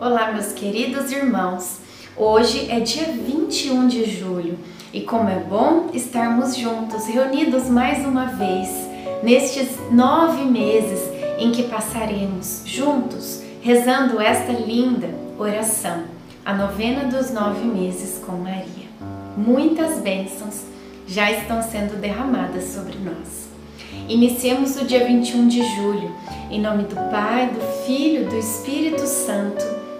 Olá, meus queridos irmãos. Hoje é dia 21 de julho e como é bom estarmos juntos, reunidos mais uma vez, nestes nove meses em que passaremos juntos rezando esta linda oração, a novena dos nove meses com Maria. Muitas bênçãos já estão sendo derramadas sobre nós. Iniciemos o dia 21 de julho, em nome do Pai, do Filho do Espírito Santo.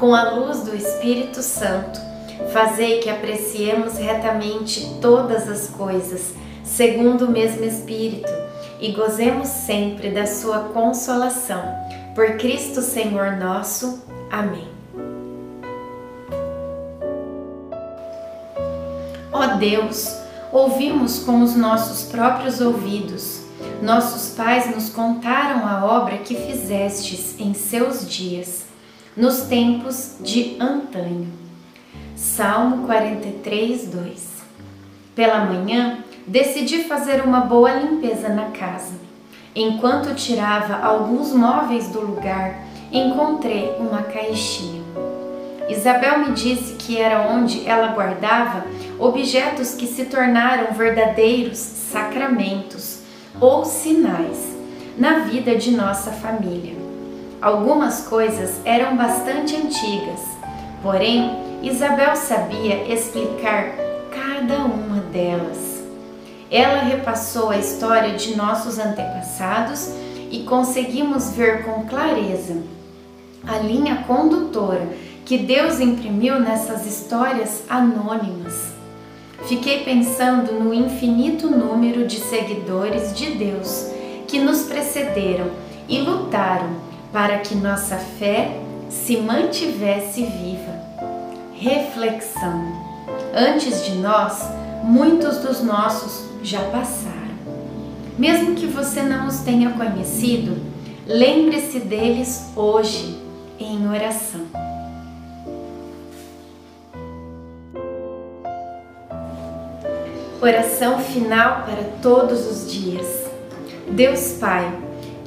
com a luz do Espírito Santo, fazei que apreciemos retamente todas as coisas, segundo o mesmo Espírito, e gozemos sempre da sua consolação. Por Cristo Senhor nosso. Amém. Ó Deus, ouvimos com os nossos próprios ouvidos. Nossos pais nos contaram a obra que fizestes em seus dias nos tempos de antanho. Salmo 43, 2 Pela manhã, decidi fazer uma boa limpeza na casa. Enquanto tirava alguns móveis do lugar, encontrei uma caixinha. Isabel me disse que era onde ela guardava objetos que se tornaram verdadeiros sacramentos ou sinais na vida de nossa família. Algumas coisas eram bastante antigas, porém Isabel sabia explicar cada uma delas. Ela repassou a história de nossos antepassados e conseguimos ver com clareza a linha condutora que Deus imprimiu nessas histórias anônimas. Fiquei pensando no infinito número de seguidores de Deus que nos precederam e lutaram para que nossa fé se mantivesse viva. Reflexão: Antes de nós, muitos dos nossos já passaram. Mesmo que você não os tenha conhecido, lembre-se deles hoje em oração. Oração final para todos os dias. Deus Pai,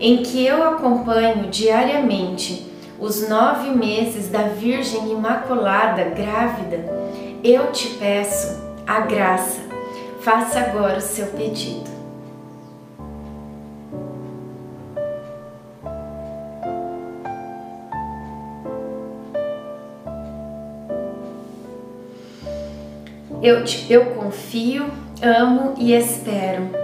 em que eu acompanho diariamente os nove meses da Virgem Imaculada grávida, eu te peço a graça. Faça agora o seu pedido. Eu, te, eu confio, amo e espero